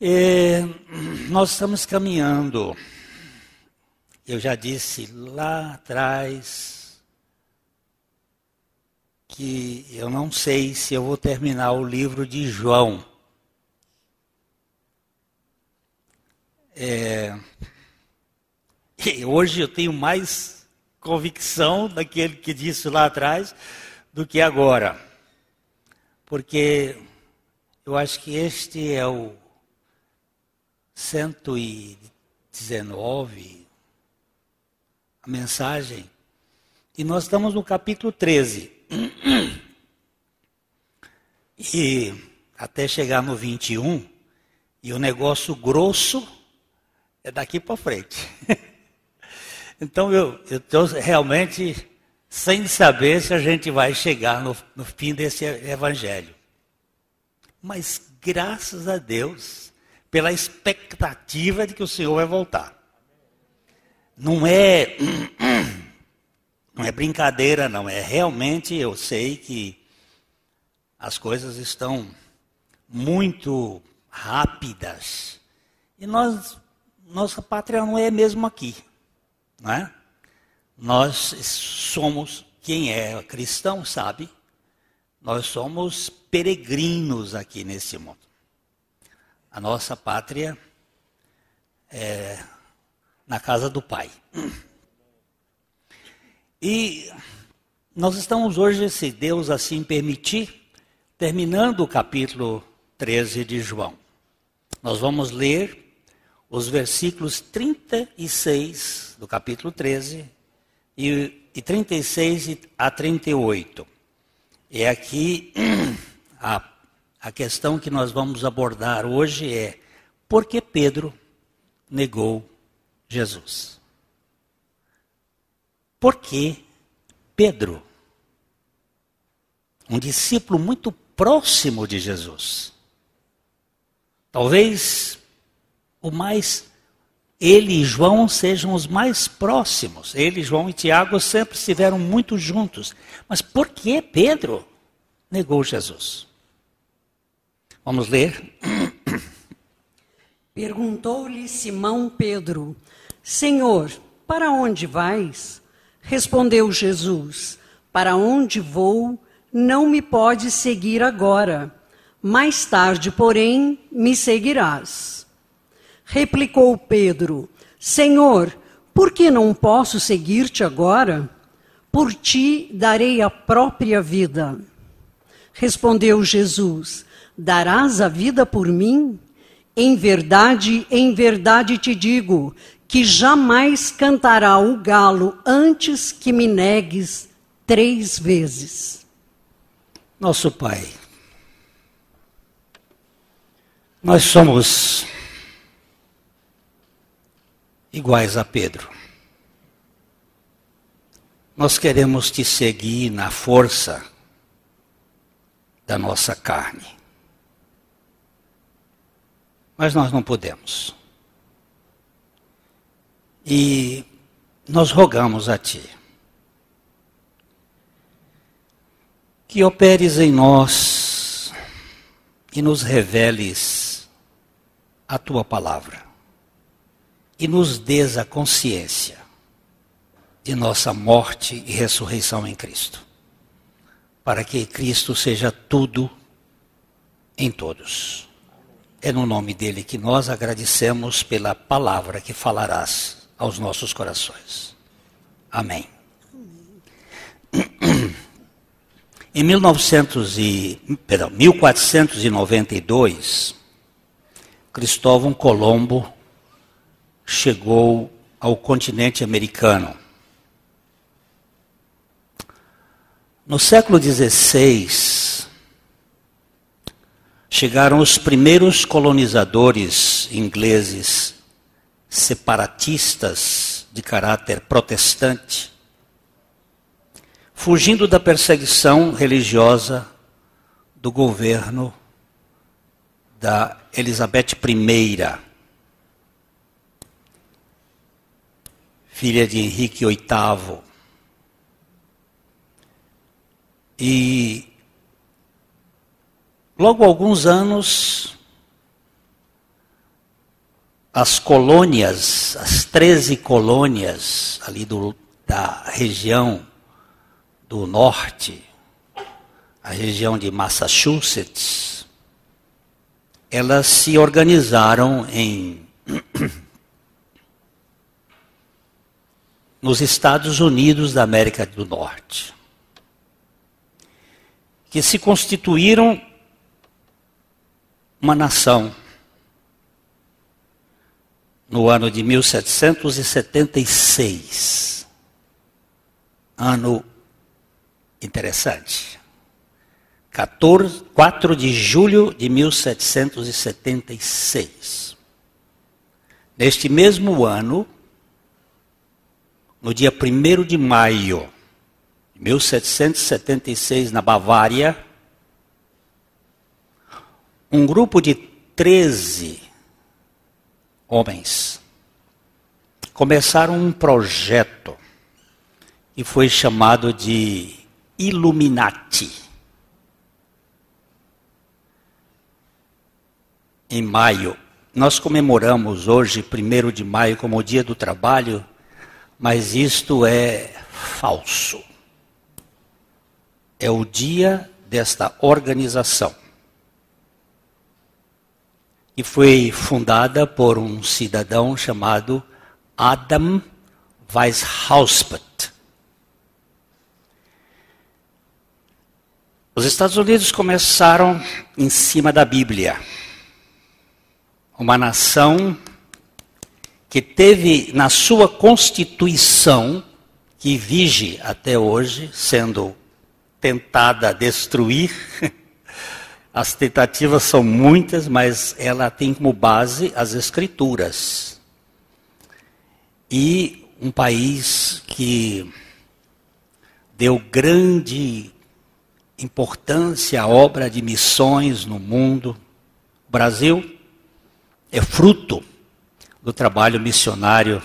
E nós estamos caminhando. Eu já disse lá atrás que eu não sei se eu vou terminar o livro de João. É, hoje eu tenho mais convicção daquele que disse lá atrás do que agora. Porque eu acho que este é o 119, a mensagem, e nós estamos no capítulo 13. E até chegar no 21, e o negócio grosso é daqui para frente. então eu estou realmente sem saber se a gente vai chegar no, no fim desse evangelho. Mas graças a Deus, pela expectativa de que o Senhor vai voltar. Não é não é brincadeira, não é realmente eu sei que as coisas estão muito rápidas. E nós nossa pátria não é mesmo aqui, não é? Nós somos quem é cristão sabe, nós somos peregrinos aqui nesse mundo. A nossa pátria é na casa do Pai. E nós estamos hoje, se Deus assim permitir, terminando o capítulo 13 de João. Nós vamos ler os versículos 36 do capítulo 13 e, e 36 a 38. É aqui a a questão que nós vamos abordar hoje é por que Pedro negou Jesus? Por que Pedro, um discípulo muito próximo de Jesus, talvez o mais ele e João sejam os mais próximos. Ele, João e Tiago sempre estiveram muito juntos. Mas por que Pedro negou Jesus? Vamos ler. Perguntou-lhe Simão Pedro: Senhor, para onde vais? Respondeu Jesus: Para onde vou, não me podes seguir agora. Mais tarde, porém, me seguirás. Replicou Pedro: Senhor, por que não posso seguir-te agora? Por ti darei a própria vida. Respondeu Jesus: darás a vida por mim? Em verdade, em verdade te digo que jamais cantará o galo antes que me negues três vezes. Nosso Pai, nós somos iguais a Pedro. Nós queremos te seguir na força da nossa carne. Mas nós não podemos. E nós rogamos a Ti que operes em nós e nos reveles a Tua palavra e nos dês a consciência de nossa morte e ressurreição em Cristo, para que Cristo seja tudo em todos. É no nome dele que nós agradecemos pela palavra que falarás aos nossos corações. Amém. Em 1900 e, perdão, 1492, Cristóvão Colombo chegou ao continente americano. No século XVI, chegaram os primeiros colonizadores ingleses separatistas de caráter protestante, fugindo da perseguição religiosa do governo da Elizabeth I, filha de Henrique VIII. E Logo alguns anos, as colônias, as 13 colônias ali do, da região do norte, a região de Massachusetts, elas se organizaram em nos Estados Unidos da América do Norte, que se constituíram uma nação no ano de 1776. Ano interessante. 14, 4 de julho de 1776. Neste mesmo ano, no dia 1 de maio de 1776, na Bavária, um grupo de 13 homens começaram um projeto que foi chamado de Illuminati. Em maio, nós comemoramos hoje, 1 de maio, como o Dia do Trabalho, mas isto é falso. É o dia desta organização. E foi fundada por um cidadão chamado Adam Weishauspert. Os Estados Unidos começaram em cima da Bíblia. Uma nação que teve na sua constituição, que vige até hoje, sendo tentada a destruir. As tentativas são muitas, mas ela tem como base as escrituras. E um país que deu grande importância à obra de missões no mundo. O Brasil é fruto do trabalho missionário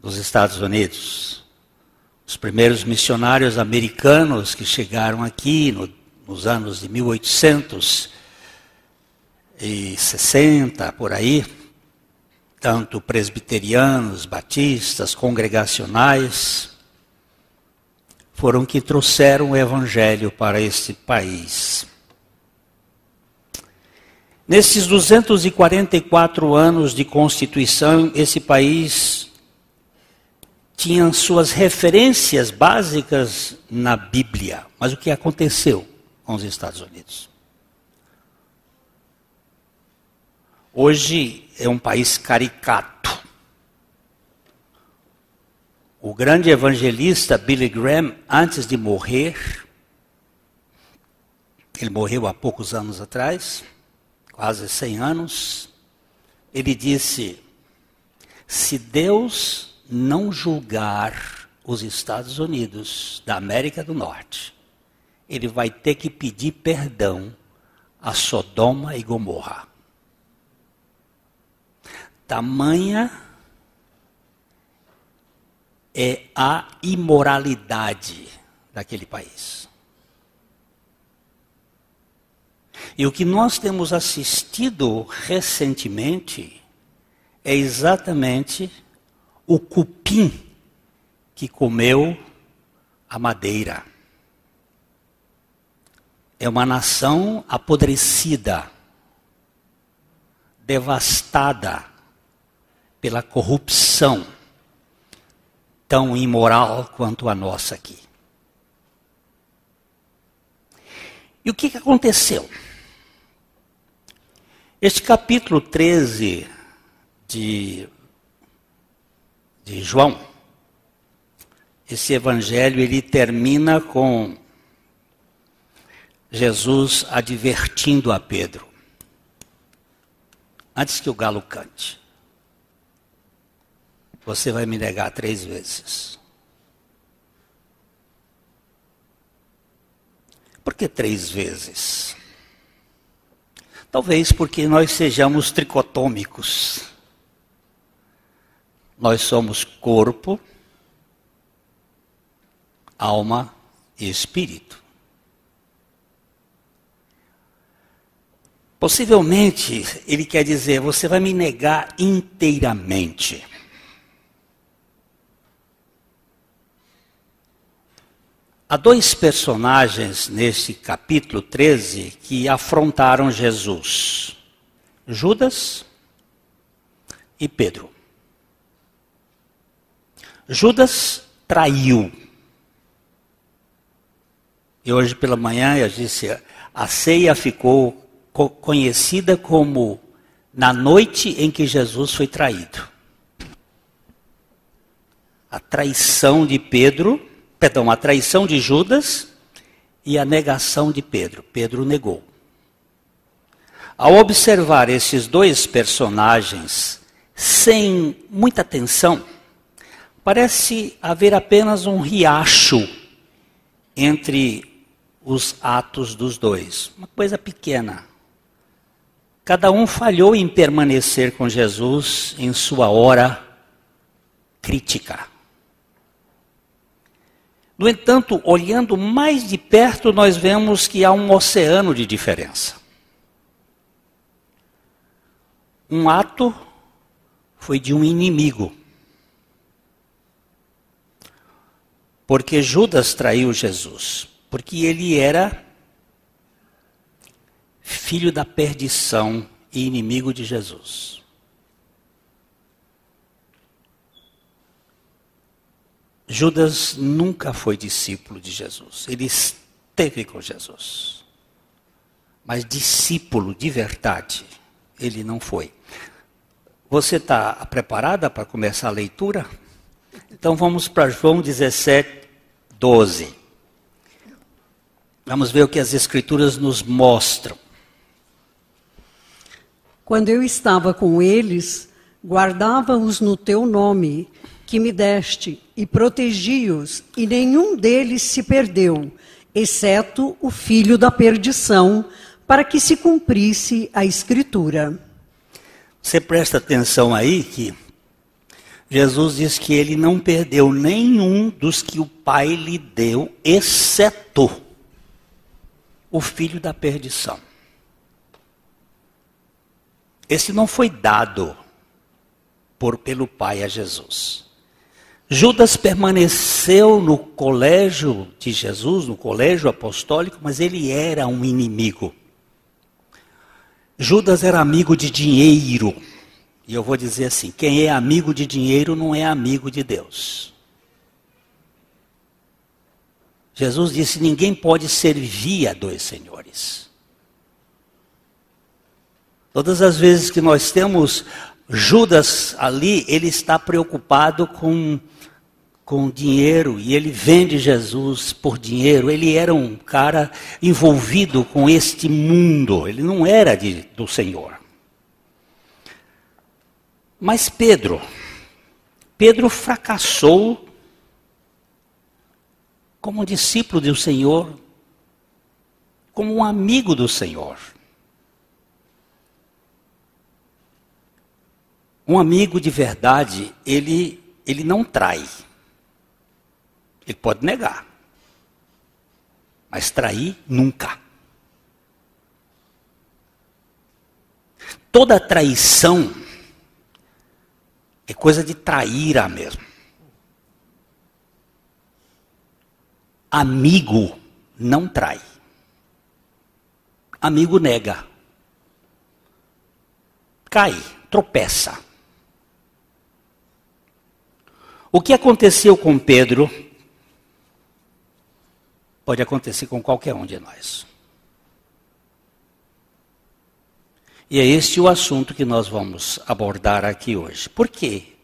dos Estados Unidos. Os primeiros missionários americanos que chegaram aqui no, nos anos de 1860, por aí, tanto presbiterianos, batistas, congregacionais, foram que trouxeram o evangelho para este país. Nesses 244 anos de constituição, esse país tinha suas referências básicas na Bíblia. Mas o que aconteceu com os Estados Unidos? Hoje é um país caricato. O grande evangelista Billy Graham, antes de morrer, ele morreu há poucos anos atrás, quase 100 anos, ele disse: se Deus não julgar os Estados Unidos da América do Norte, ele vai ter que pedir perdão a Sodoma e Gomorra. Tamanha é a imoralidade daquele país. E o que nós temos assistido recentemente é exatamente o cupim que comeu a madeira. É uma nação apodrecida, devastada pela corrupção tão imoral quanto a nossa aqui. E o que, que aconteceu? Este capítulo 13 de, de João, esse evangelho, ele termina com Jesus advertindo a Pedro, antes que o galo cante: Você vai me negar três vezes. Por que três vezes? Talvez porque nós sejamos tricotômicos. Nós somos corpo, alma e espírito. Possivelmente ele quer dizer: você vai me negar inteiramente. Há dois personagens nesse capítulo 13 que afrontaram Jesus: Judas e Pedro. Judas traiu. E hoje pela manhã eu disse: a ceia ficou conhecida como na noite em que Jesus foi traído. A traição de Pedro perdão, a traição de Judas e a negação de Pedro. Pedro negou. Ao observar esses dois personagens sem muita atenção, parece haver apenas um riacho entre os atos dos dois, uma coisa pequena. Cada um falhou em permanecer com Jesus em sua hora crítica. No entanto, olhando mais de perto, nós vemos que há um oceano de diferença. Um ato foi de um inimigo. Porque Judas traiu Jesus. Porque ele era filho da perdição e inimigo de Jesus. Judas nunca foi discípulo de Jesus. Ele esteve com Jesus. Mas discípulo de verdade, ele não foi. Você está preparada para começar a leitura? Então vamos para João 17, 12. Vamos ver o que as Escrituras nos mostram. Quando eu estava com eles, guardava-os no teu nome que me deste, e protegi-os, e nenhum deles se perdeu, exceto o filho da perdição, para que se cumprisse a escritura. Você presta atenção aí que Jesus diz que ele não perdeu nenhum dos que o Pai lhe deu, exceto o filho da perdição. Esse não foi dado por pelo Pai a Jesus. Judas permaneceu no colégio de Jesus, no colégio apostólico, mas ele era um inimigo. Judas era amigo de dinheiro. E eu vou dizer assim: quem é amigo de dinheiro não é amigo de Deus. Jesus disse: ninguém pode servir a dois senhores. Todas as vezes que nós temos Judas ali, ele está preocupado com com dinheiro e ele vende Jesus por dinheiro. Ele era um cara envolvido com este mundo, ele não era de, do Senhor. Mas Pedro, Pedro fracassou como discípulo do Senhor, como um amigo do Senhor. Um amigo de verdade, ele, ele não trai. Ele pode negar. Mas trair, nunca. Toda traição é coisa de traíra mesmo. Amigo não trai. Amigo nega. Cai, tropeça. O que aconteceu com Pedro pode acontecer com qualquer um de nós. E é este o assunto que nós vamos abordar aqui hoje. Por que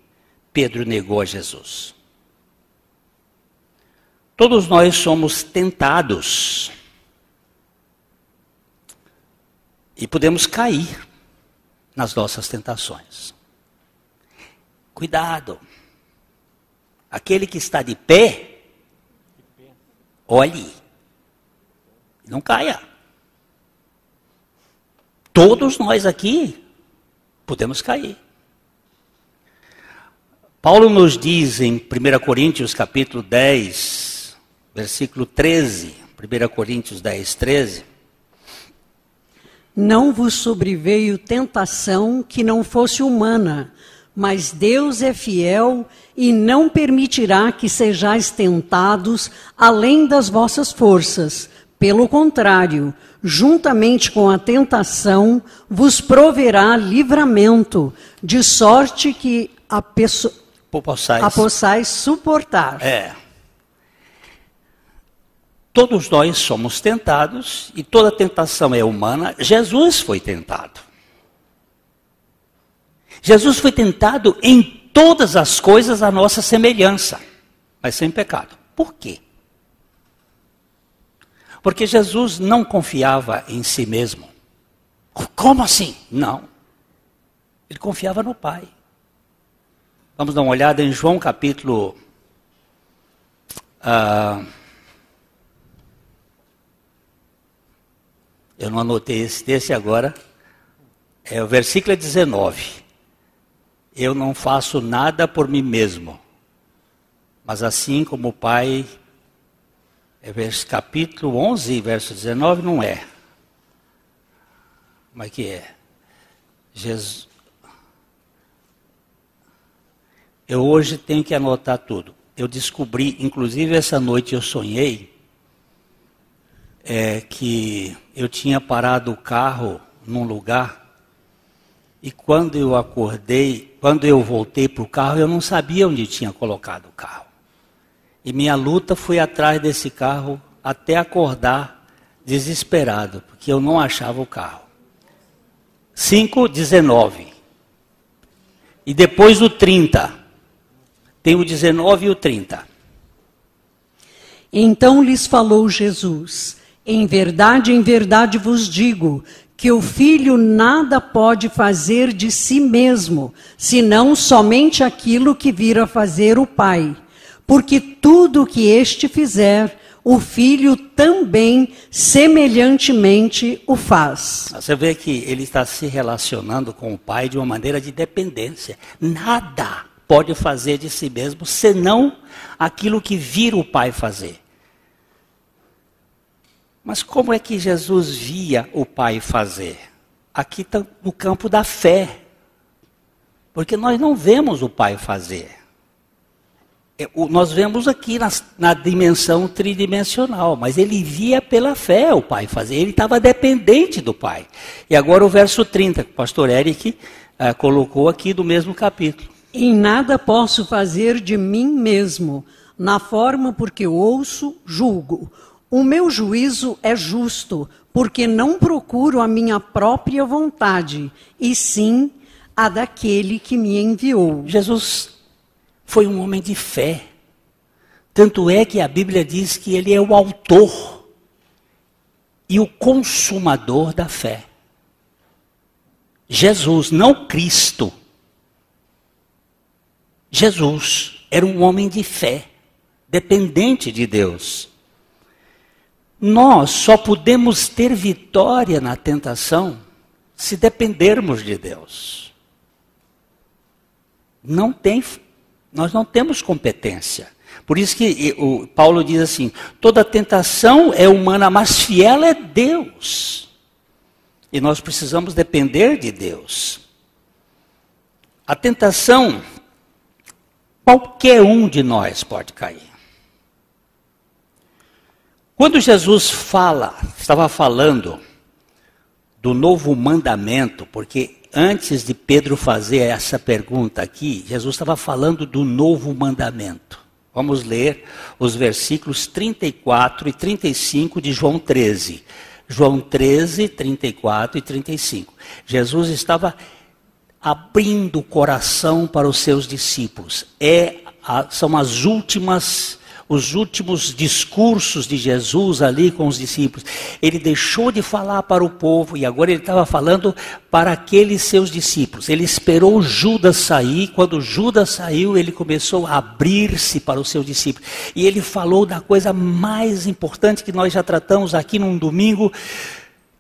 Pedro negou a Jesus? Todos nós somos tentados. E podemos cair nas nossas tentações. Cuidado. Aquele que está de pé, Olhe, não caia. Todos nós aqui podemos cair. Paulo nos diz em 1 Coríntios capítulo 10, versículo 13, 1 Coríntios 10, 13. não vos sobreveio tentação que não fosse humana, mas Deus é fiel e não permitirá que sejais tentados além das vossas forças. Pelo contrário, juntamente com a tentação, vos proverá livramento, de sorte que a, pessoa, a possais suportar. É. Todos nós somos tentados e toda tentação é humana. Jesus foi tentado. Jesus foi tentado em todas as coisas à nossa semelhança, mas sem pecado. Por quê? Porque Jesus não confiava em si mesmo. Como assim? Não. Ele confiava no Pai. Vamos dar uma olhada em João capítulo. Uh, eu não anotei esse texto agora. É o versículo 19. Eu não faço nada por mim mesmo, mas assim como o Pai, é capítulo 11, verso 19, não é. Como é que é? Jesus. Eu hoje tenho que anotar tudo. Eu descobri, inclusive essa noite eu sonhei é, que eu tinha parado o carro num lugar e quando eu acordei, quando eu voltei para o carro, eu não sabia onde tinha colocado o carro. E minha luta foi atrás desse carro até acordar desesperado, porque eu não achava o carro. 5, 19. E depois o 30. Tem o 19 e o 30. Então lhes falou Jesus: Em verdade, em verdade vos digo que o filho nada pode fazer de si mesmo, senão somente aquilo que vira fazer o pai. Porque tudo que este fizer, o filho também semelhantemente o faz. Você vê que ele está se relacionando com o pai de uma maneira de dependência. Nada pode fazer de si mesmo senão aquilo que vira o pai fazer. Mas como é que Jesus via o Pai fazer? Aqui está no campo da fé. Porque nós não vemos o Pai fazer. É, nós vemos aqui na, na, dimensão tridimensional, mas ele via pela fé o Pai fazer, ele estava dependente do Pai. E agora o verso 30, que o pastor Eric uh, colocou aqui do mesmo capítulo. Em nada posso fazer de mim mesmo, na forma porque ouço, julgo. O meu juízo é justo, porque não procuro a minha própria vontade, e sim a daquele que me enviou. Jesus foi um homem de fé. Tanto é que a Bíblia diz que ele é o autor e o consumador da fé. Jesus, não Cristo. Jesus era um homem de fé, dependente de Deus. Nós só podemos ter vitória na tentação se dependermos de Deus. Não tem, nós não temos competência. Por isso que o Paulo diz assim: toda tentação é humana, mas fiel é Deus. E nós precisamos depender de Deus. A tentação, qualquer um de nós pode cair. Quando Jesus fala, estava falando do novo mandamento, porque antes de Pedro fazer essa pergunta aqui, Jesus estava falando do novo mandamento. Vamos ler os versículos 34 e 35 de João 13. João 13, 34 e 35. Jesus estava abrindo o coração para os seus discípulos. É, são as últimas os últimos discursos de Jesus ali com os discípulos. Ele deixou de falar para o povo e agora ele estava falando para aqueles seus discípulos. Ele esperou Judas sair. Quando Judas saiu, ele começou a abrir-se para os seus discípulos. E ele falou da coisa mais importante que nós já tratamos aqui num domingo,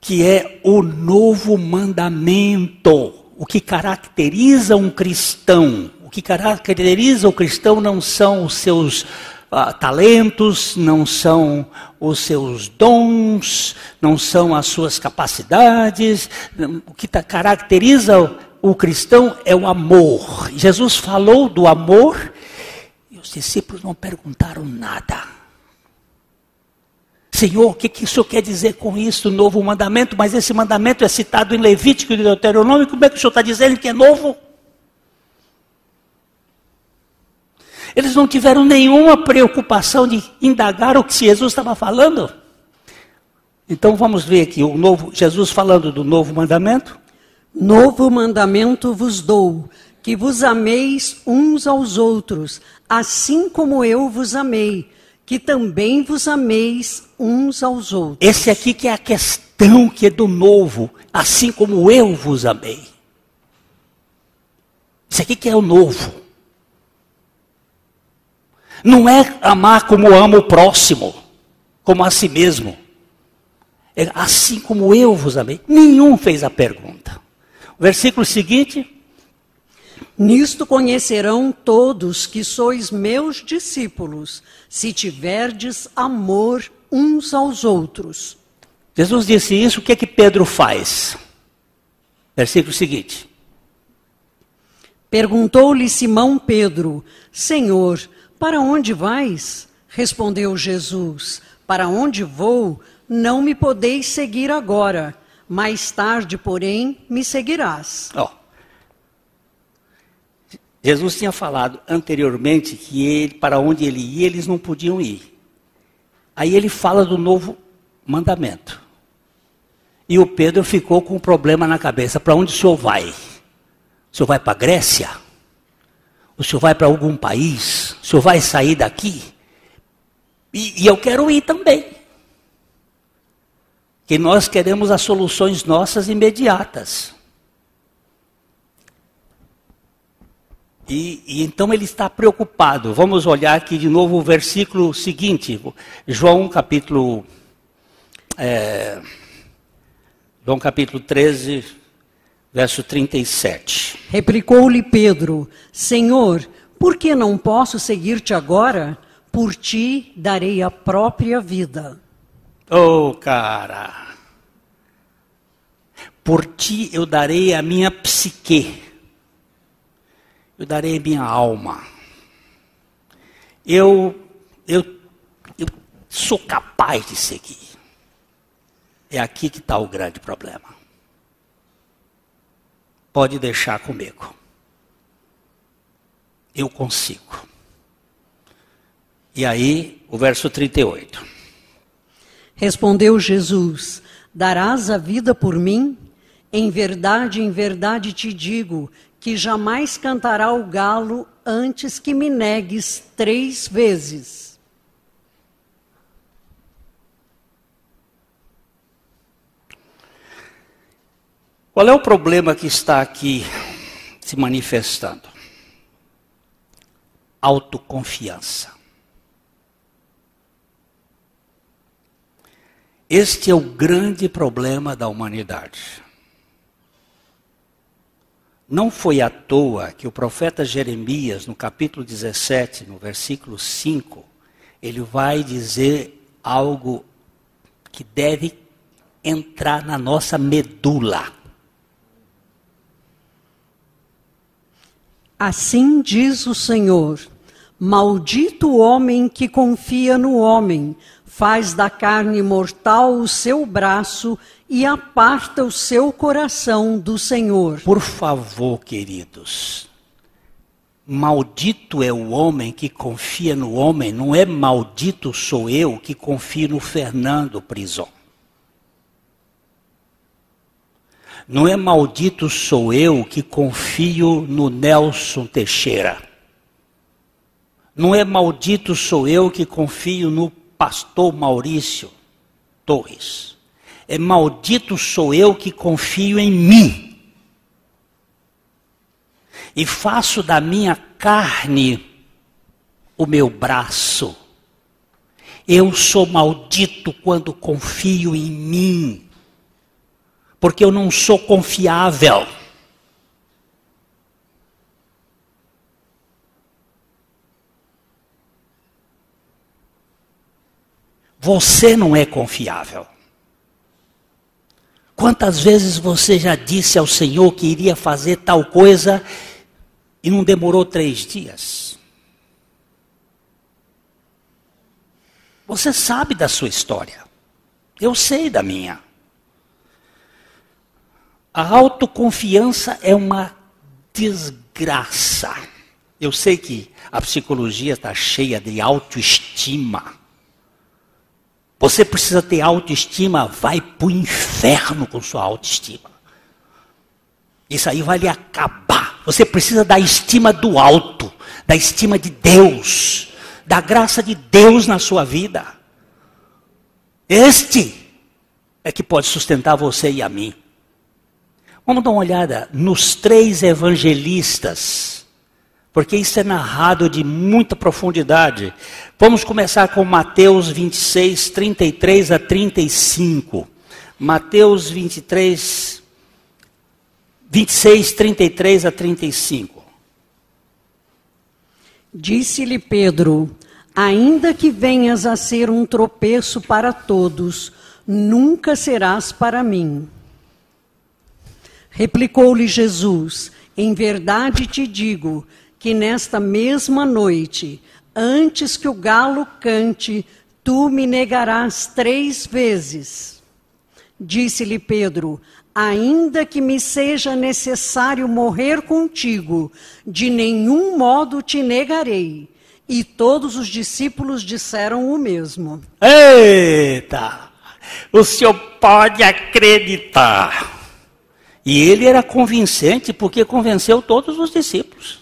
que é o novo mandamento. O que caracteriza um cristão. O que caracteriza o cristão não são os seus ah, talentos, não são os seus dons, não são as suas capacidades. O que caracteriza o cristão é o amor. Jesus falou do amor e os discípulos não perguntaram nada. Senhor, o que, que o Senhor quer dizer com isso, novo mandamento? Mas esse mandamento é citado em Levítico e Deuteronômio, como é que o Senhor está dizendo que é novo? Eles não tiveram nenhuma preocupação de indagar o que Jesus estava falando. Então vamos ver aqui o novo Jesus falando do novo mandamento. Novo mandamento vos dou, que vos ameis uns aos outros, assim como eu vos amei que também vos ameis uns aos outros. Esse aqui que é a questão que é do novo, assim como eu vos amei. Esse aqui que é o novo. Não é amar como amo o próximo, como a si mesmo. É assim como eu vos amei. Nenhum fez a pergunta. O versículo seguinte. Nisto conhecerão todos que sois meus discípulos, se tiverdes amor uns aos outros. Jesus disse isso, o que é que Pedro faz? Versículo seguinte. Perguntou-lhe Simão Pedro: Senhor, para onde vais? Respondeu Jesus: Para onde vou, não me podeis seguir agora. Mais tarde, porém, me seguirás. Oh. Jesus tinha falado anteriormente que ele, para onde ele ia, eles não podiam ir. Aí ele fala do novo mandamento. E o Pedro ficou com um problema na cabeça: para onde o senhor vai? O senhor vai para a Grécia? O senhor vai para algum país? Senhor vai sair daqui? E, e eu quero ir também. Que nós queremos as soluções nossas imediatas. E, e, então ele está preocupado. Vamos olhar aqui de novo o versículo seguinte, João capítulo. É, João capítulo 13, verso 37. Replicou-lhe Pedro: Senhor, por que não posso seguir-te agora? Por ti darei a própria vida. Oh, cara. Por ti eu darei a minha psique eu darei minha alma. Eu, eu, eu sou capaz de seguir. É aqui que está o grande problema. Pode deixar comigo. Eu consigo. E aí, o verso 38. Respondeu Jesus: Darás a vida por mim? Em verdade, em verdade te digo que jamais cantará o galo antes que me negues três vezes. Qual é o problema que está aqui se manifestando? Autoconfiança. Este é o grande problema da humanidade. Não foi à toa que o profeta Jeremias, no capítulo 17, no versículo 5, ele vai dizer algo que deve entrar na nossa medula. Assim diz o Senhor: Maldito o homem que confia no homem, faz da carne mortal o seu braço e aparta o seu coração do Senhor. Por favor, queridos. Maldito é o homem que confia no homem, não é maldito sou eu que confio no Fernando Prison. Não é maldito sou eu que confio no Nelson Teixeira. Não é maldito sou eu que confio no pastor Maurício Torres. É maldito sou eu que confio em mim. E faço da minha carne o meu braço. Eu sou maldito quando confio em mim. Porque eu não sou confiável. Você não é confiável. Quantas vezes você já disse ao Senhor que iria fazer tal coisa e não demorou três dias? Você sabe da sua história. Eu sei da minha. A autoconfiança é uma desgraça. Eu sei que a psicologia está cheia de autoestima. Você precisa ter autoestima, vai para o inferno com sua autoestima. Isso aí vai lhe acabar. Você precisa da estima do alto, da estima de Deus, da graça de Deus na sua vida. Este é que pode sustentar você e a mim. Vamos dar uma olhada nos três evangelistas porque isso é narrado de muita profundidade. Vamos começar com Mateus 26, 33 a 35. Mateus 23, 26, 33 a 35. Disse-lhe Pedro: Ainda que venhas a ser um tropeço para todos, nunca serás para mim. Replicou-lhe Jesus: Em verdade te digo que nesta mesma noite, antes que o galo cante, tu me negarás três vezes. Disse-lhe Pedro: Ainda que me seja necessário morrer contigo, de nenhum modo te negarei. E todos os discípulos disseram o mesmo. Eita! O senhor pode acreditar. E ele era convincente porque convenceu todos os discípulos.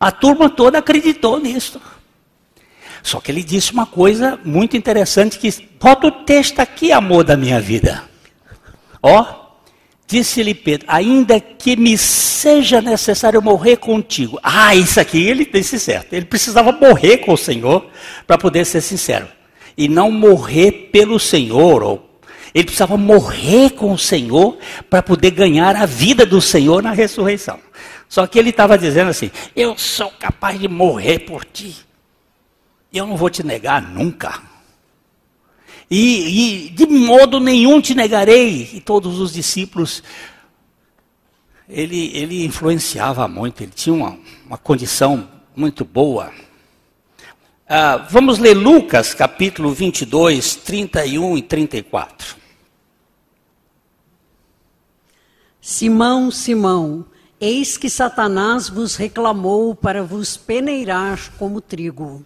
A turma toda acreditou nisso. Só que ele disse uma coisa muito interessante que bota o texto aqui, amor da minha vida. Ó, disse-lhe Pedro, ainda que me seja necessário morrer contigo. Ah, isso aqui ele disse certo. Ele precisava morrer com o Senhor para poder ser sincero. E não morrer pelo Senhor, ou ele precisava morrer com o Senhor para poder ganhar a vida do Senhor na ressurreição. Só que ele estava dizendo assim: Eu sou capaz de morrer por ti. Eu não vou te negar nunca. E, e de modo nenhum te negarei. E todos os discípulos, ele, ele influenciava muito, ele tinha uma, uma condição muito boa. Ah, vamos ler Lucas capítulo 22, 31 e 34. Simão, Simão. Eis que Satanás vos reclamou para vos peneirar como trigo.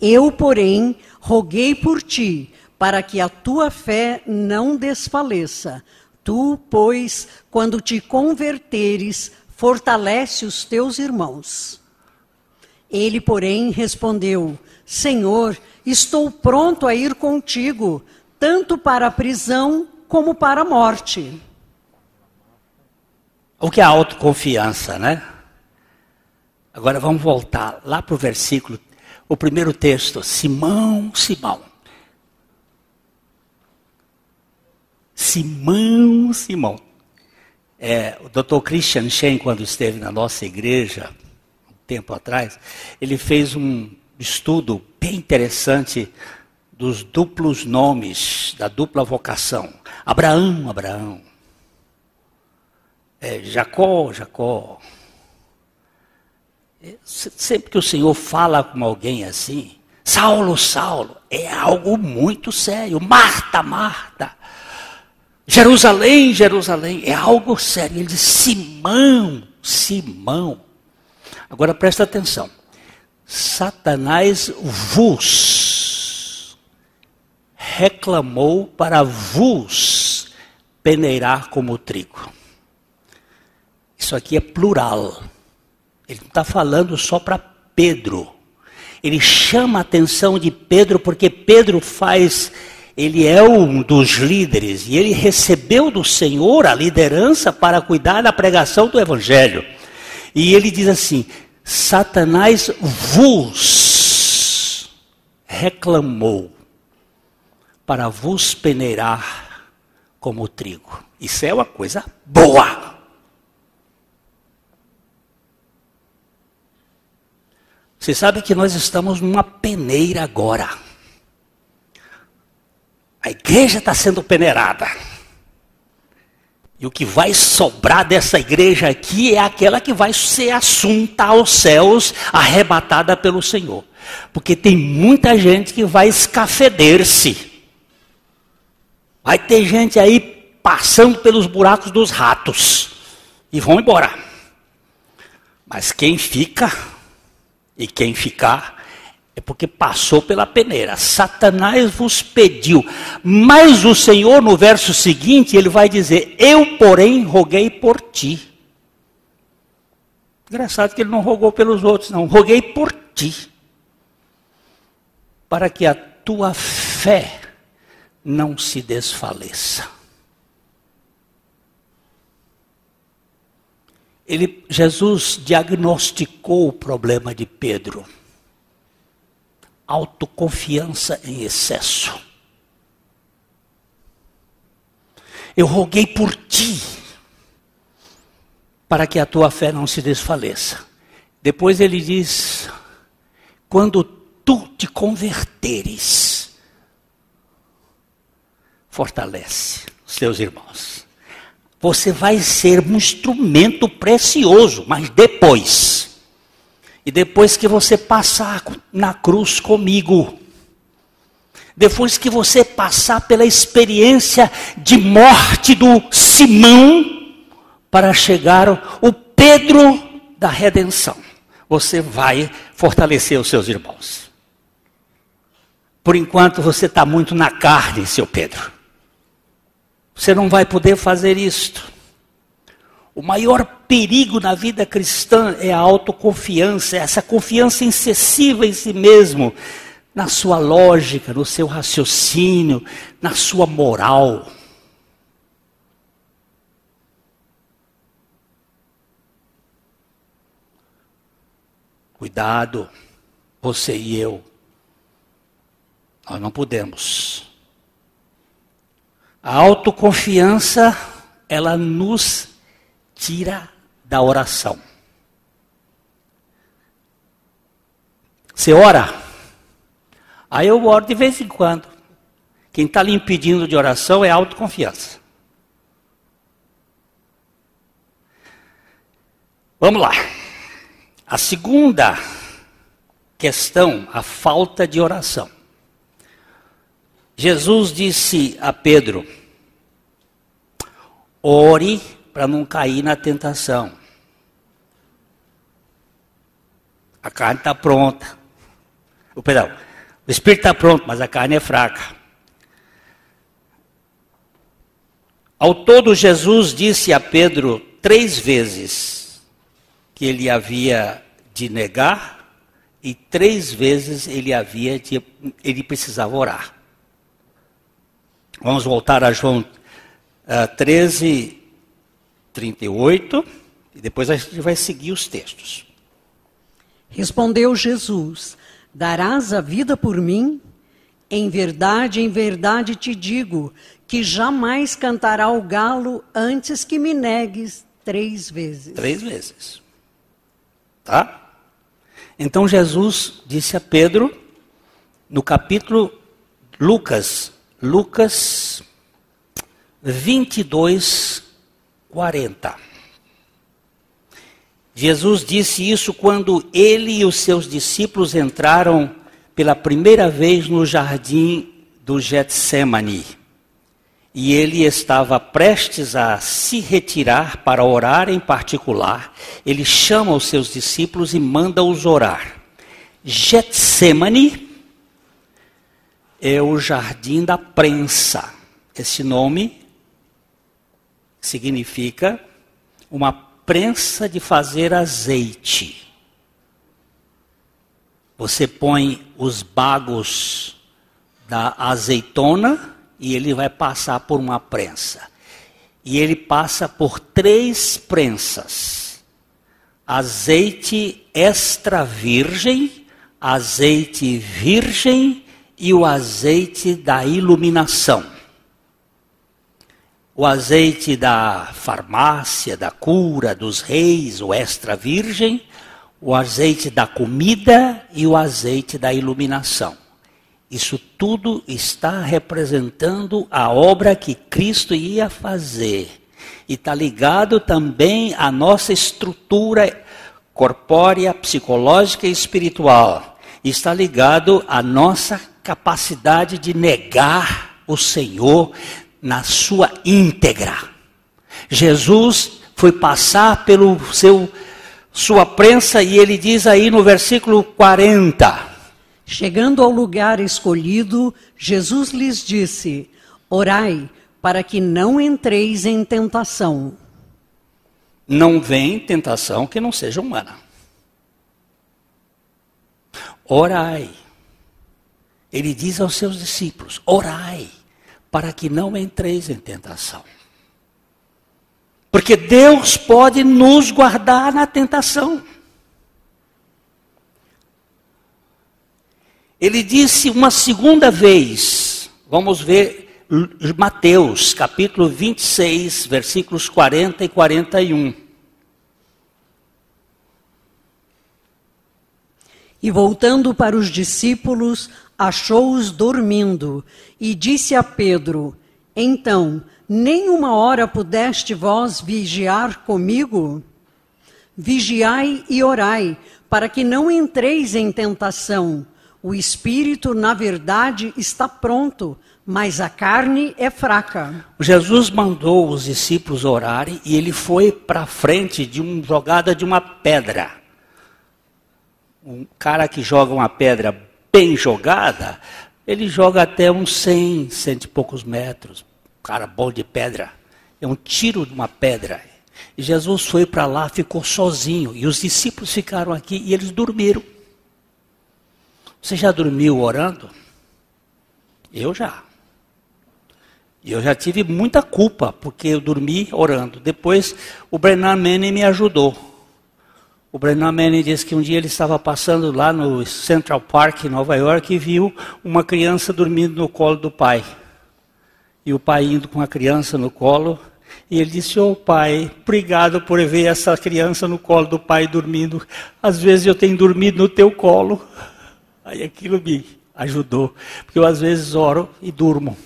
Eu, porém, roguei por ti, para que a tua fé não desfaleça. Tu, pois, quando te converteres, fortalece os teus irmãos. Ele, porém, respondeu: Senhor, estou pronto a ir contigo, tanto para a prisão como para a morte. O que é autoconfiança, né? Agora vamos voltar lá para o versículo, o primeiro texto. Simão, Simão. Simão, Simão. É, o Dr. Christian Shen, quando esteve na nossa igreja, tempo atrás, ele fez um estudo bem interessante dos duplos nomes, da dupla vocação. Abraão, Abraão é, Jacó, Jacó. É, sempre que o Senhor fala com alguém assim, Saulo, Saulo, é algo muito sério. Marta, Marta. Jerusalém, Jerusalém, é algo sério. Ele diz: Simão, Simão. Agora presta atenção. Satanás vos reclamou para vos peneirar como trigo. Isso aqui é plural. Ele não está falando só para Pedro. Ele chama a atenção de Pedro porque Pedro faz, ele é um dos líderes e ele recebeu do Senhor a liderança para cuidar da pregação do Evangelho. E ele diz assim: Satanás vos reclamou para vos peneirar como trigo. Isso é uma coisa boa. Você sabe que nós estamos numa peneira agora. A igreja está sendo peneirada. E o que vai sobrar dessa igreja aqui é aquela que vai ser assunta aos céus, arrebatada pelo Senhor. Porque tem muita gente que vai escafeder-se. Vai ter gente aí passando pelos buracos dos ratos. E vão embora. Mas quem fica, e quem ficar, é porque passou pela peneira. Satanás vos pediu. Mas o Senhor, no verso seguinte, ele vai dizer: Eu, porém, roguei por ti. Engraçado que ele não rogou pelos outros, não. Roguei por ti. Para que a tua fé não se desfaleça. Ele, Jesus diagnosticou o problema de Pedro autoconfiança em excesso. Eu roguei por ti, para que a tua fé não se desfaleça. Depois ele diz: quando tu te converteres, fortalece os teus irmãos. Você vai ser um instrumento precioso, mas depois e depois que você passar na cruz comigo, depois que você passar pela experiência de morte do Simão, para chegar o Pedro da redenção, você vai fortalecer os seus irmãos. Por enquanto você está muito na carne, seu Pedro. Você não vai poder fazer isto. O maior perigo na vida cristã é a autoconfiança, essa confiança excessiva em si mesmo, na sua lógica, no seu raciocínio, na sua moral. Cuidado, você e eu. Nós não podemos. A autoconfiança, ela nos tira da oração. Você ora? Aí eu oro de vez em quando. Quem está lhe impedindo de oração é autoconfiança. Vamos lá. A segunda questão, a falta de oração. Jesus disse a Pedro: ore para não cair na tentação. A carne está pronta. O perdão, o espírito está pronto, mas a carne é fraca. Ao todo, Jesus disse a Pedro três vezes que ele havia de negar e três vezes ele havia de ele precisava orar. Vamos voltar a João uh, 13, 38, e depois a gente vai seguir os textos. Respondeu Jesus: Darás a vida por mim? Em verdade, em verdade te digo que jamais cantará o galo antes que me negues três vezes. Três vezes. Tá? Então Jesus disse a Pedro, no capítulo Lucas, Lucas 22, 40. Jesus disse isso quando ele e os seus discípulos entraram pela primeira vez no jardim do Getsemane. E ele estava prestes a se retirar para orar em particular. Ele chama os seus discípulos e manda-os orar. Getsemane é o jardim da prensa. Esse nome significa uma prensa de fazer azeite. Você põe os bagos da azeitona e ele vai passar por uma prensa. E ele passa por três prensas: azeite extra virgem, azeite virgem e o azeite da iluminação o azeite da farmácia, da cura, dos reis, o extra virgem, o azeite da comida e o azeite da iluminação. Isso tudo está representando a obra que Cristo ia fazer. E está ligado também à nossa estrutura corpórea, psicológica e espiritual. Está ligado à nossa capacidade de negar o Senhor na sua íntegra. Jesus foi passar pelo seu sua prensa e ele diz aí no versículo 40: Chegando ao lugar escolhido, Jesus lhes disse: Orai, para que não entreis em tentação. Não vem tentação que não seja humana. Orai. Ele diz aos seus discípulos: Orai, para que não entreis em tentação. Porque Deus pode nos guardar na tentação. Ele disse uma segunda vez, vamos ver Mateus, capítulo 26, versículos 40 e 41. E voltando para os discípulos, achou-os dormindo e disse a Pedro: Então, nem uma hora pudeste vós vigiar comigo? Vigiai e orai, para que não entreis em tentação. O espírito, na verdade, está pronto, mas a carne é fraca. Jesus mandou os discípulos orarem e ele foi para frente de uma jogada de uma pedra. Um cara que joga uma pedra bem jogada, ele joga até uns 100, cento e poucos metros. Cara bom de pedra. É um tiro de uma pedra. E Jesus foi para lá, ficou sozinho. E os discípulos ficaram aqui e eles dormiram. Você já dormiu orando? Eu já. Eu já tive muita culpa, porque eu dormi orando. Depois, o Brennan Manning me ajudou. O Brennan Manning disse que um dia ele estava passando lá no Central Park, em Nova York, e viu uma criança dormindo no colo do pai. E o pai indo com a criança no colo, e ele disse: Ô oh, pai, obrigado por ver essa criança no colo do pai dormindo. Às vezes eu tenho dormido no teu colo. Aí aquilo me ajudou, porque eu às vezes oro e durmo.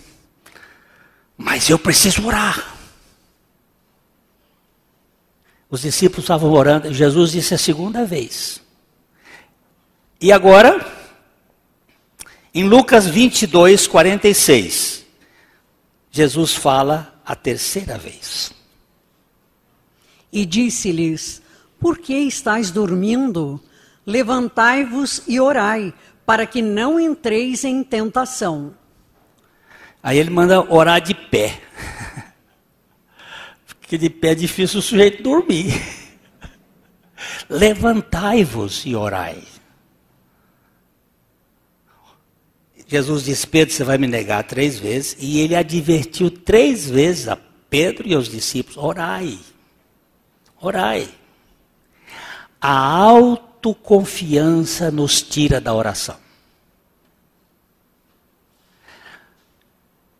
Mas eu preciso orar. Os discípulos estavam orando, e Jesus disse a segunda vez. E agora, em Lucas 22, 46, Jesus fala a terceira vez. E disse-lhes: Por que estáis dormindo? Levantai-vos e orai, para que não entreis em tentação. Aí ele manda orar de pé. Porque de pé é difícil o sujeito dormir. Levantai-vos e orai. Jesus disse: Pedro, você vai me negar três vezes. E ele advertiu três vezes a Pedro e aos discípulos: orai. Orai. A autoconfiança nos tira da oração.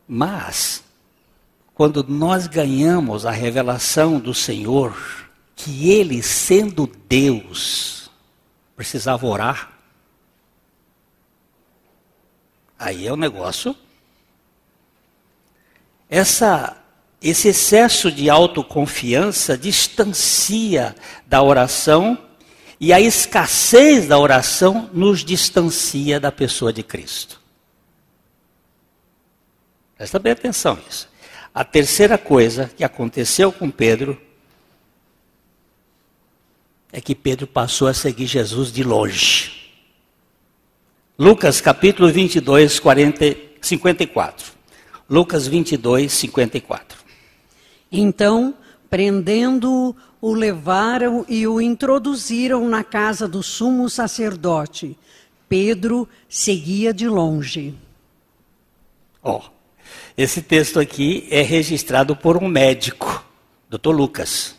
Mas, quando nós ganhamos a revelação do Senhor, que Ele, sendo Deus, precisava orar, aí é o negócio. Essa, esse excesso de autoconfiança distancia da oração e a escassez da oração nos distancia da pessoa de Cristo. Presta bem atenção nisso. A terceira coisa que aconteceu com Pedro é que Pedro passou a seguir Jesus de longe. Lucas capítulo 22, 40, 54. Lucas 22, 54. Então, prendendo o levaram e o introduziram na casa do sumo sacerdote. Pedro seguia de longe. Ó, oh, esse texto aqui é registrado por um médico, Dr. Lucas.